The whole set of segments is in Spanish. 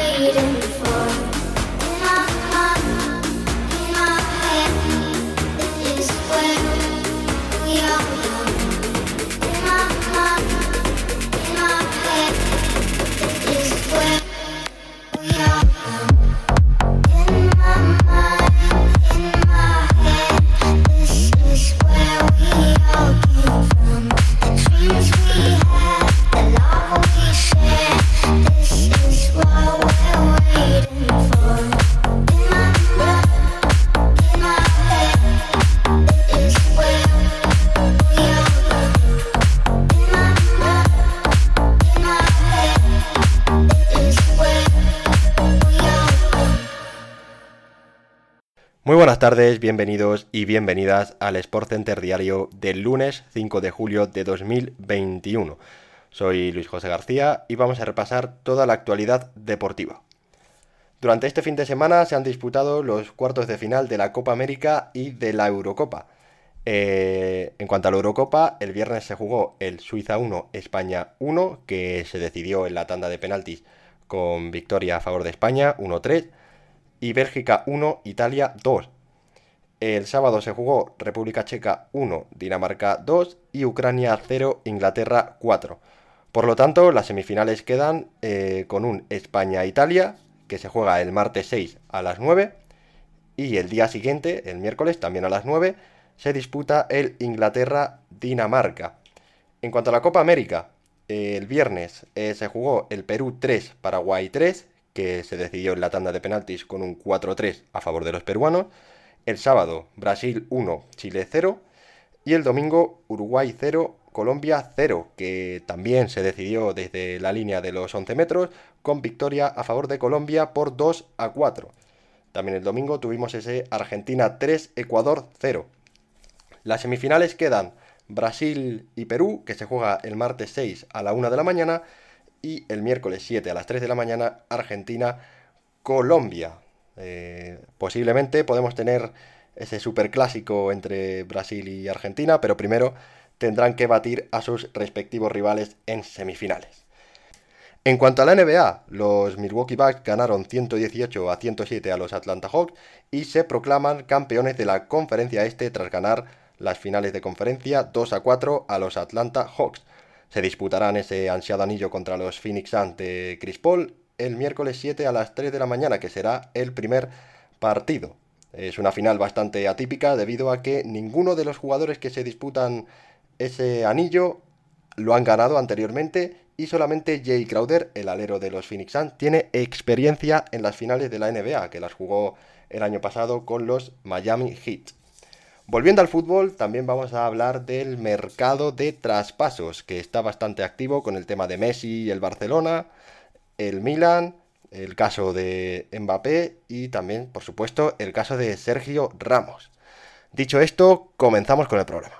waiting for. Muy buenas tardes, bienvenidos y bienvenidas al Sport Center Diario del lunes 5 de julio de 2021. Soy Luis José García y vamos a repasar toda la actualidad deportiva. Durante este fin de semana se han disputado los cuartos de final de la Copa América y de la Eurocopa. Eh, en cuanto a la Eurocopa, el viernes se jugó el Suiza 1, España 1, que se decidió en la tanda de penaltis con victoria a favor de España 1-3 y Bélgica 1, Italia 2. El sábado se jugó República Checa 1, Dinamarca 2 y Ucrania 0, Inglaterra 4. Por lo tanto, las semifinales quedan eh, con un España-Italia que se juega el martes 6 a las 9 y el día siguiente, el miércoles también a las 9, se disputa el Inglaterra-Dinamarca. En cuanto a la Copa América, eh, el viernes eh, se jugó el Perú 3, Paraguay 3, que se decidió en la tanda de penaltis con un 4-3 a favor de los peruanos. El sábado, Brasil 1, Chile 0. Y el domingo, Uruguay 0, Colombia 0, que también se decidió desde la línea de los 11 metros, con victoria a favor de Colombia por 2 a 4. También el domingo tuvimos ese Argentina 3, Ecuador 0. Las semifinales quedan Brasil y Perú, que se juega el martes 6 a la 1 de la mañana, y el miércoles 7 a las 3 de la mañana, Argentina-Colombia. Eh, posiblemente podemos tener ese superclásico entre Brasil y Argentina, pero primero tendrán que batir a sus respectivos rivales en semifinales. En cuanto a la NBA, los Milwaukee Bucks ganaron 118 a 107 a los Atlanta Hawks y se proclaman campeones de la conferencia este tras ganar las finales de conferencia 2 a 4 a los Atlanta Hawks. Se disputarán ese ansiado anillo contra los Phoenix Suns de Chris el miércoles 7 a las 3 de la mañana, que será el primer partido. Es una final bastante atípica debido a que ninguno de los jugadores que se disputan ese anillo lo han ganado anteriormente y solamente Jay Crowder, el alero de los Phoenix Suns, tiene experiencia en las finales de la NBA, que las jugó el año pasado con los Miami Heat. Volviendo al fútbol, también vamos a hablar del mercado de traspasos, que está bastante activo con el tema de Messi y el Barcelona, el Milan, el caso de Mbappé y también, por supuesto, el caso de Sergio Ramos. Dicho esto, comenzamos con el programa.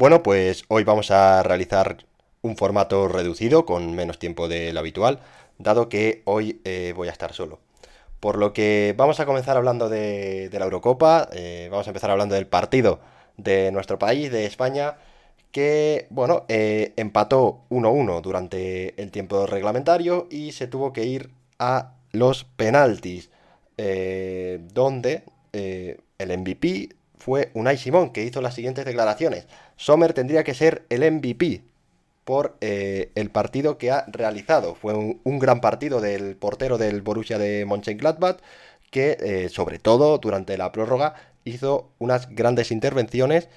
Bueno, pues hoy vamos a realizar un formato reducido con menos tiempo del habitual, dado que hoy eh, voy a estar solo. Por lo que vamos a comenzar hablando de, la Eurocopa, eh, vamos a empezar hablando del partido de nuestro país, de España, que, bueno, eh, empató 1-1 durante el tiempo reglamentario y se tuvo que ir a los penaltis, donde el MVP fue Unai Simón, que hizo las siguientes declaraciones. Sommer tendría que ser el MVP. por eh, el partido que ha realizado. Fue un, gran partido del portero del Borussia de Mönchengladbach que eh, sobre todo durante la prórroga hizo unas grandes intervenciones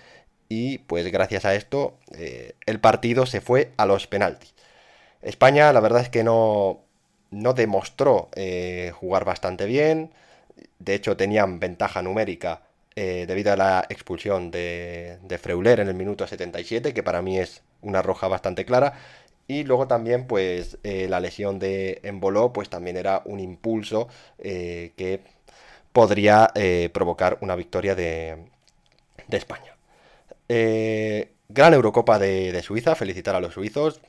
y pues gracias a esto eh, el partido se fue a los penaltis. España la verdad es que no, no demostró jugar bastante bien, de hecho tenían ventaja numérica debido a la expulsión de, de Freuler en el minuto 77, que para mí es una roja bastante clara. Y luego también, pues, eh, la lesión de Emboló, pues también era un impulso eh, que podría eh, provocar una victoria de, España. gran Eurocopa de, Suiza, felicitar a los suizos.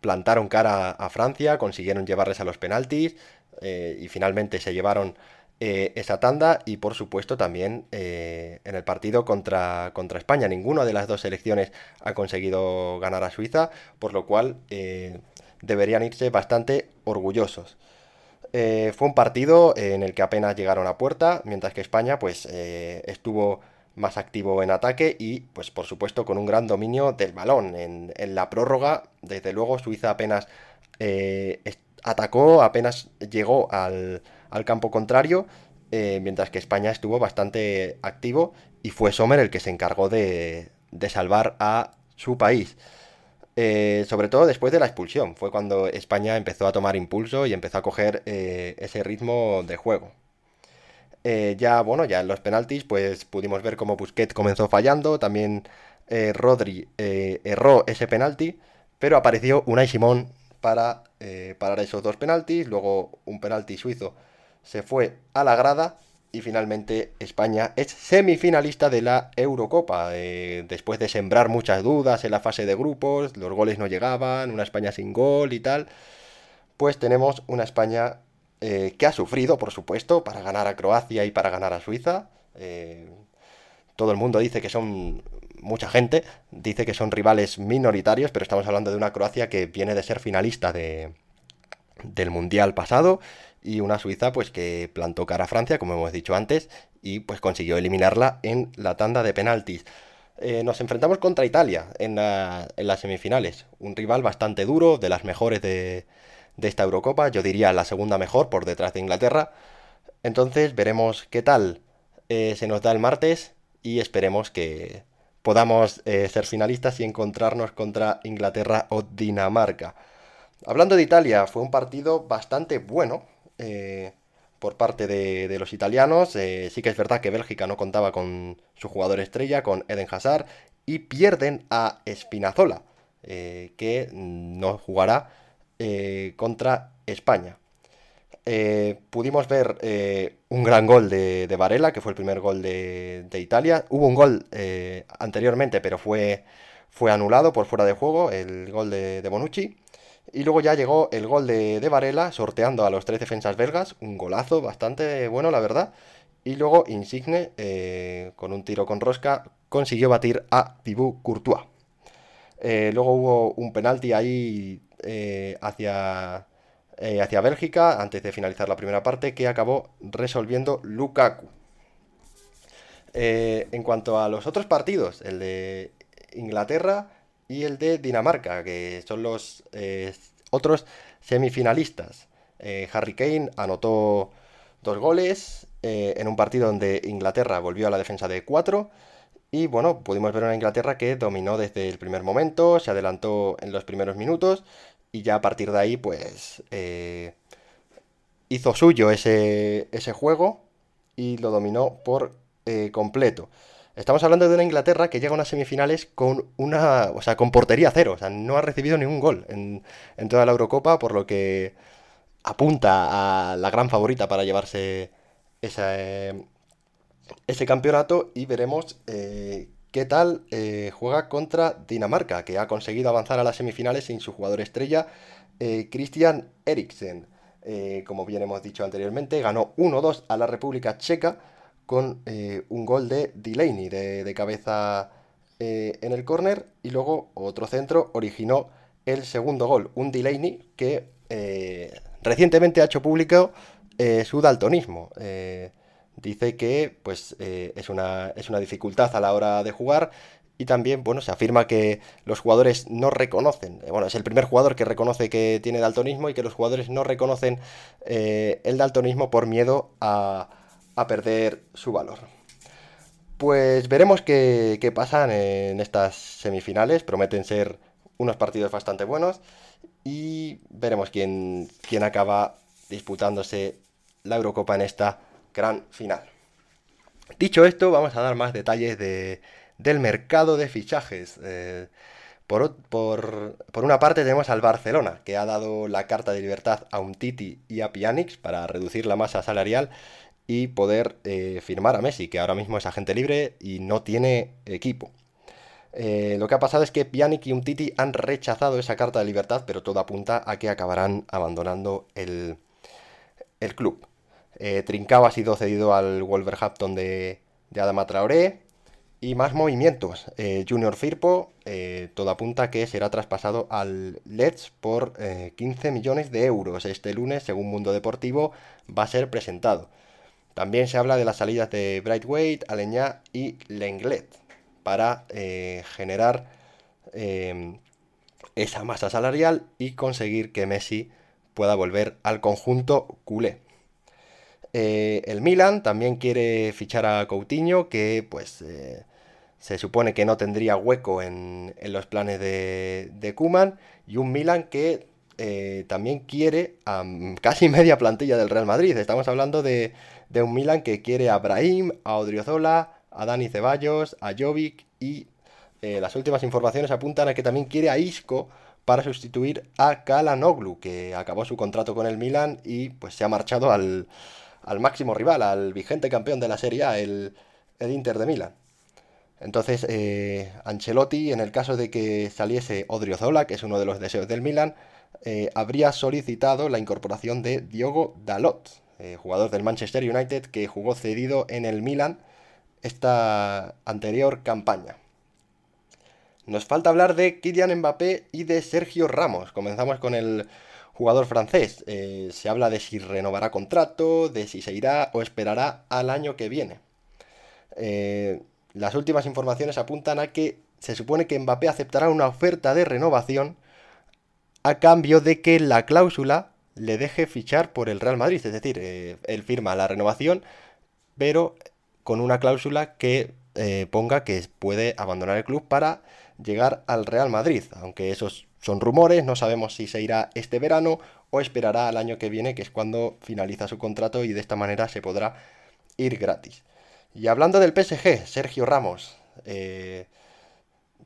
plantaron cara a Francia, consiguieron llevarles a los penaltis y finalmente se llevaron eh, esa tanda y por supuesto también eh, en el partido contra, contra España. Ninguna de las dos selecciones ha conseguido ganar a Suiza, por lo cual eh, deberían irse bastante orgullosos. fue un partido en el que apenas llegaron a puerta, mientras que España pues estuvo más activo en ataque y pues por supuesto con un gran dominio del balón. En, en la prórroga, desde luego Suiza apenas atacó, apenas llegó al al campo contrario, eh, mientras que España estuvo bastante activo y fue Sommer el que se encargó de, salvar a su país. Eh, sobre todo después de la expulsión, fue cuando España empezó a tomar impulso y empezó a coger eh, ese ritmo de juego. ya, bueno, ya en los penaltis, pues pudimos ver cómo Busquets comenzó fallando, también Rodri erró ese penalti, pero apareció Unai Simón para parar esos dos penaltis, luego un penalti suizo se fue a la grada y finalmente España es semifinalista de la Eurocopa. Eh, después de sembrar muchas dudas en la fase de grupos, los goles no llegaban, una España sin gol y tal, pues tenemos una España eh, que ha sufrido, por supuesto, para ganar a Croacia y para ganar a Suiza. Eh, todo el mundo dice que son, mucha gente dice que son rivales minoritarios, pero estamos hablando de una Croacia que viene de ser finalista de, del Mundial pasado y una Suiza pues que plantó cara a Francia, como hemos dicho antes, y pues consiguió eliminarla en la tanda de penaltis. Eh, nos enfrentamos contra Italia en, las semifinales, un rival bastante duro, de las mejores de, esta Eurocopa, yo diría la segunda mejor por detrás de Inglaterra. Entonces veremos qué tal eh, se nos da el martes y esperemos que podamos eh, ser finalistas y encontrarnos contra Inglaterra o Dinamarca. Hablando de Italia, fue un partido bastante bueno, eh, por parte de, los italianos. Eh, sí que es verdad que Bélgica no contaba con su jugador estrella, con Eden Hazard, y pierden a Spinazzola, eh, que no jugará contra España. pudimos ver un gran gol de, Varela, que fue el primer gol de, Italia. Hubo un gol anteriormente, pero fue, fue anulado por fuera de juego, el gol de Bonucci. Y luego ya llegó el gol de, Varela, sorteando a los tres defensas belgas, un golazo bastante bueno, la verdad. Y luego Insigne, eh, con un tiro con rosca, consiguió batir a Thibaut Courtois. Eh, luego hubo un penalti ahí eh, hacia, hacia Bélgica, antes de finalizar la primera parte, que acabó resolviendo Lukaku. en cuanto a los otros partidos, el de Inglaterra y el de Dinamarca, que son los eh, otros semifinalistas. Eh, Harry Kane anotó dos goles eh, en un partido donde Inglaterra volvió a la defensa de cuatro. Y bueno, pudimos ver una Inglaterra que dominó desde el primer momento, se adelantó en los primeros minutos y ya a partir de ahí pues hizo suyo ese, ese juego y lo dominó por completo. Estamos hablando de una Inglaterra que llega a unas semifinales con una, o sea, con portería cero, o sea, no ha recibido ningún gol en, toda la Eurocopa, por lo que apunta a la gran favorita para llevarse ese campeonato y veremos eh, qué tal eh, juega contra Dinamarca, que ha conseguido avanzar a las semifinales sin su jugador estrella, eh, Christian Eriksen. como bien hemos dicho anteriormente, ganó 1-2 a la República Checa con eh, un gol de Delaney de, cabeza eh, en el córner y luego otro centro originó el segundo gol, un Delaney que eh, recientemente ha hecho público su daltonismo. dice que pues, es, una, es una dificultad a la hora de jugar y también, bueno, se afirma que los jugadores no reconocen, bueno, es el primer jugador que reconoce que tiene daltonismo y que los jugadores no reconocen el daltonismo por miedo a, perder su valor. Pues veremos qué, qué pasan en estas semifinales, prometen ser unos partidos bastante buenos y veremos quién, quién acaba disputándose la Eurocopa en esta gran final. Dicho esto, vamos a dar más detalles de, del mercado de fichajes. Eh, por, una parte tenemos al Barcelona, que ha dado la carta de libertad a un Titi y a Pjanic para reducir la masa salarial y poder eh, firmar a Messi, que ahora mismo es agente libre y no tiene equipo. Eh, lo que ha pasado es que Pjanic y un Titi han rechazado esa carta de libertad, pero todo apunta a que acabarán abandonando el, el club. Trincao ha sido cedido al Wolverhampton de, de Adama Traoré. Y más movimientos. Eh, Junior Firpo, eh, todo apunta que será traspasado al Leeds por 15 eh, millones de euros. Este lunes, según Mundo Deportivo, va a ser presentado. También se habla de las salidas de Brightweight, Aleñá y Lenglet para generar esa masa salarial y conseguir que Messi pueda volver al conjunto culé. el Milan también quiere fichar a Coutinho, que pues se supone que no tendría hueco en, los planes de, de Kuman y un Milan que eh, también quiere a casi media plantilla del Real Madrid. Estamos hablando de, un Milan que quiere a Brahim, a Odriozola, a Dani Ceballos, a Jovic y eh, las últimas informaciones apuntan a que también quiere a Isco para sustituir a Kalanoglu, que acabó su contrato con el Milan y pues se ha marchado al, máximo rival, al vigente campeón de la Serie A, el, el Inter de Milán. Entonces, eh, Ancelotti, en el caso de que saliese Odriozola, que es uno de los deseos del Milan, eh, habría solicitado la incorporación de Diogo Dalot, eh, jugador del Manchester United que jugó cedido en el Milan esta anterior campaña. Nos falta hablar de Kylian Mbappé y de Sergio Ramos. Comenzamos con el jugador francés. se habla de si renovará contrato, de si se irá o esperará al año que viene. Las últimas informaciones apuntan a que se supone que Mbappé aceptará una oferta de renovación a cambio de que la cláusula le deje fichar por el Real Madrid. Es decir, eh, él firma la renovación, pero con una cláusula que eh, ponga que puede abandonar el club para llegar al Real Madrid. Aunque esos son rumores, no sabemos si se irá este verano o esperará al año que viene, que es cuando finaliza su contrato y de esta manera se podrá ir gratis. Y hablando del PSG, Sergio Ramos, eh,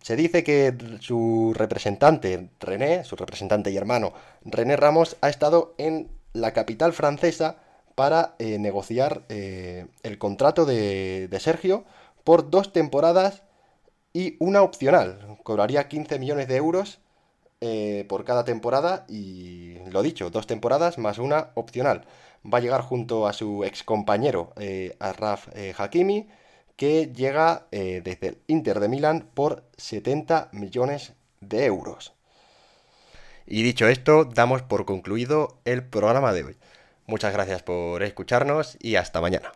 se dice que su representante, René, su representante y hermano, René Ramos, ha estado en la capital francesa para eh, negociar eh, el contrato de, de, Sergio por dos temporadas y una opcional. Cobraría 15 millones de euros por cada temporada y, lo dicho, dos temporadas más una opcional va a llegar junto a su ex compañero eh, Arraf eh, Hakimi, que llega eh, desde el Inter de Milán por 70 millones de euros. Y dicho esto, damos por concluido el programa de hoy. Muchas gracias por escucharnos y hasta mañana.